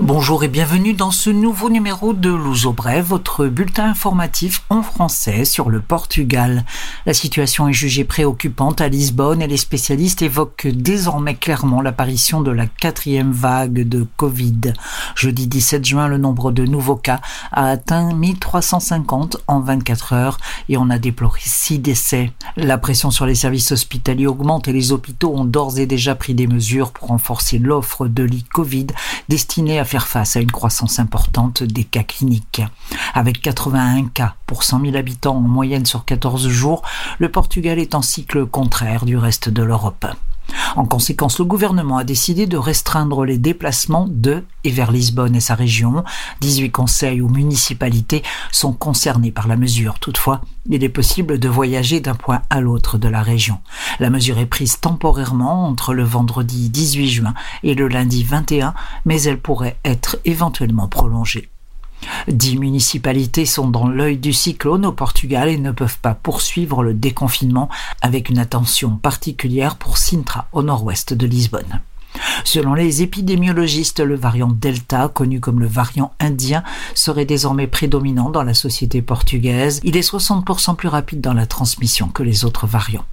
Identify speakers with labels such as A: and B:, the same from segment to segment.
A: Bonjour et bienvenue dans ce nouveau numéro de Louzo Brève, votre bulletin informatif en français sur le Portugal. La situation est jugée préoccupante à Lisbonne et les spécialistes évoquent désormais clairement l'apparition de la quatrième vague de Covid. Jeudi 17 juin, le nombre de nouveaux cas a atteint 1350 en 24 heures et on a déploré 6 décès. La pression sur les services hospitaliers augmente et les hôpitaux ont d'ores et déjà pris des mesures pour renforcer l'offre de lits Covid destinés à faire face à une croissance importante des cas cliniques. Avec 81 cas pour 100 000 habitants en moyenne sur 14 jours, le Portugal est en cycle contraire du reste de l'Europe. En conséquence, le gouvernement a décidé de restreindre les déplacements de et vers Lisbonne et sa région. 18 conseils ou municipalités sont concernés par la mesure. Toutefois, il est possible de voyager d'un point à l'autre de la région. La mesure est prise temporairement entre le vendredi 18 juin et le lundi 21, mais elle pourrait être éventuellement prolongée. Dix municipalités sont dans l'œil du cyclone au Portugal et ne peuvent pas poursuivre le déconfinement avec une attention particulière pour Sintra au nord-ouest de Lisbonne. Selon les épidémiologistes, le variant Delta, connu comme le variant indien, serait désormais prédominant dans la société portugaise. Il est 60% plus rapide dans la transmission que les autres variants.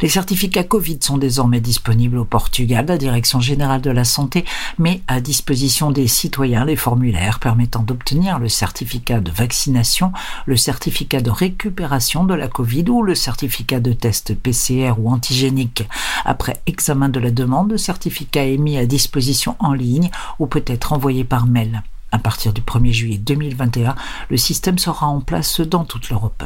A: Les certificats Covid sont désormais disponibles au Portugal. La Direction générale de la santé met à disposition des citoyens les formulaires permettant d'obtenir le certificat de vaccination, le certificat de récupération de la Covid ou le certificat de test PCR ou antigénique. Après examen de la demande, le certificat est mis à disposition en ligne ou peut être envoyé par mail. À partir du 1er juillet 2021, le système sera en place dans toute l'Europe.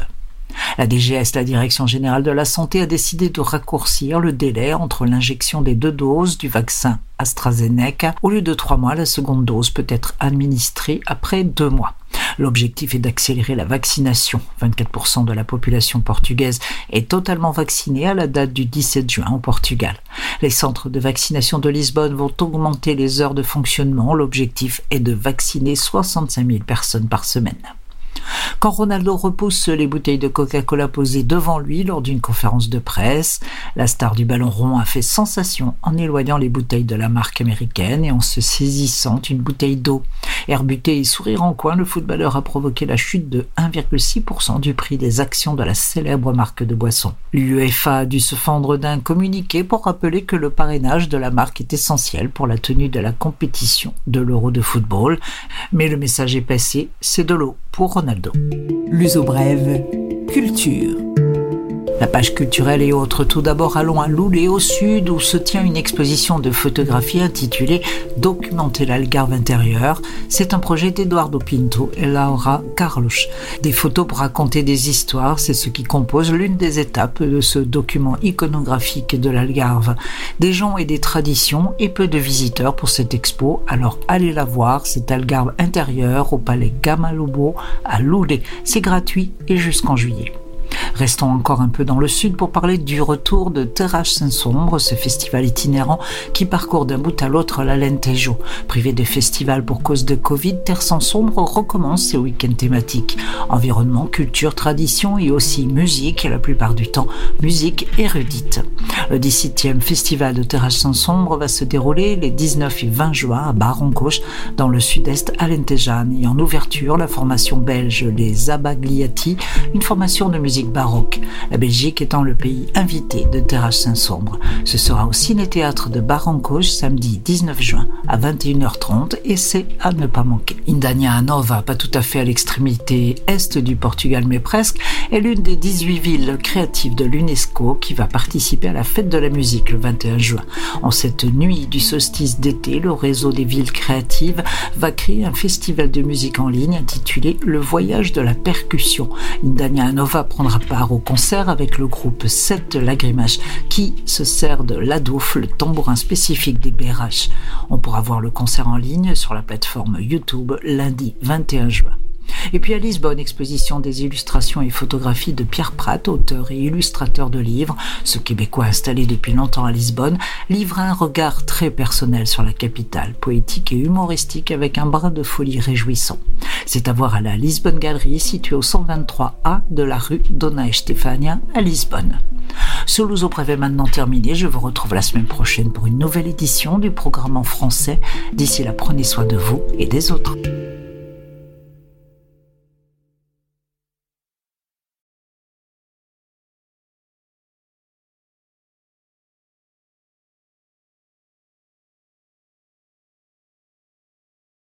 A: La DGS, la Direction générale de la santé, a décidé de raccourcir le délai entre l'injection des deux doses du vaccin AstraZeneca. Au lieu de trois mois, la seconde dose peut être administrée après deux mois. L'objectif est d'accélérer la vaccination. 24% de la population portugaise est totalement vaccinée à la date du 17 juin au Portugal. Les centres de vaccination de Lisbonne vont augmenter les heures de fonctionnement. L'objectif est de vacciner 65 000 personnes par semaine. Quand Ronaldo repousse les bouteilles de Coca-Cola posées devant lui lors d'une conférence de presse, la star du ballon rond a fait sensation en éloignant les bouteilles de la marque américaine et en se saisissant une bouteille d'eau. Herbuté et sourire en coin, le footballeur a provoqué la chute de 1,6% du prix des actions de la célèbre marque de boisson. L'UEFA a dû se fendre d'un communiqué pour rappeler que le parrainage de la marque est essentiel pour la tenue de la compétition de l'Euro de football. Mais le message est passé, c'est de l'eau pour Ronaldo.
B: L'uso brève, culture.
A: La page culturelle et autres. Tout d'abord, allons à Loulé, au sud, où se tient une exposition de photographie intitulée Documenter l'Algarve intérieure. C'est un projet d'Eduardo Pinto et Laura Carlos. Des photos pour raconter des histoires, c'est ce qui compose l'une des étapes de ce document iconographique de l'Algarve. Des gens et des traditions et peu de visiteurs pour cette expo, alors allez la voir, cette Algarve intérieure au palais Gamalubo à Loulé. C'est gratuit et jusqu'en juillet. Restons encore un peu dans le sud pour parler du retour de Terrache Saint-Sombre, ce festival itinérant qui parcourt d'un bout à l'autre l'Alentejo. Privé de festival pour cause de Covid, Terre Saint-Sombre recommence ses week-ends thématiques. Environnement, culture, tradition et aussi musique, et la plupart du temps musique érudite. Le 17e festival de Terrache Saint-Sombre va se dérouler les 19 et 20 juin à Baroncouche, dans le sud-est alentejan. Et en ouverture, la formation belge Les Abagliati, une formation de musique baroque, la Belgique étant le pays invité de Terrasse Saint-Sombre. Ce sera au Ciné-Théâtre de Barrancouche samedi 19 juin à 21h30 et c'est à ne pas manquer. Indania Nova, pas tout à fait à l'extrémité est du Portugal mais presque, est l'une des 18 villes créatives de l'UNESCO qui va participer à la fête de la musique le 21 juin. En cette nuit du solstice d'été, le réseau des villes créatives va créer un festival de musique en ligne intitulé Le voyage de la percussion. Indania Nova prendra part au concert avec le groupe 7 Lagrimache qui se sert de l'adouf, le tambourin spécifique des BRH. On pourra voir le concert en ligne sur la plateforme YouTube lundi 21 juin. Et puis à Lisbonne, exposition des illustrations et photographies de Pierre Pratt, auteur et illustrateur de livres. Ce Québécois installé depuis longtemps à Lisbonne livre un regard très personnel sur la capitale, poétique et humoristique avec un brin de folie réjouissant. C'est à voir à la Lisbonne Galerie située au 123A de la rue Dona Estefania à Lisbonne. Ce Brève est maintenant terminé. Je vous retrouve la semaine prochaine pour une nouvelle édition du programme en français. D'ici là, prenez soin de vous et des autres.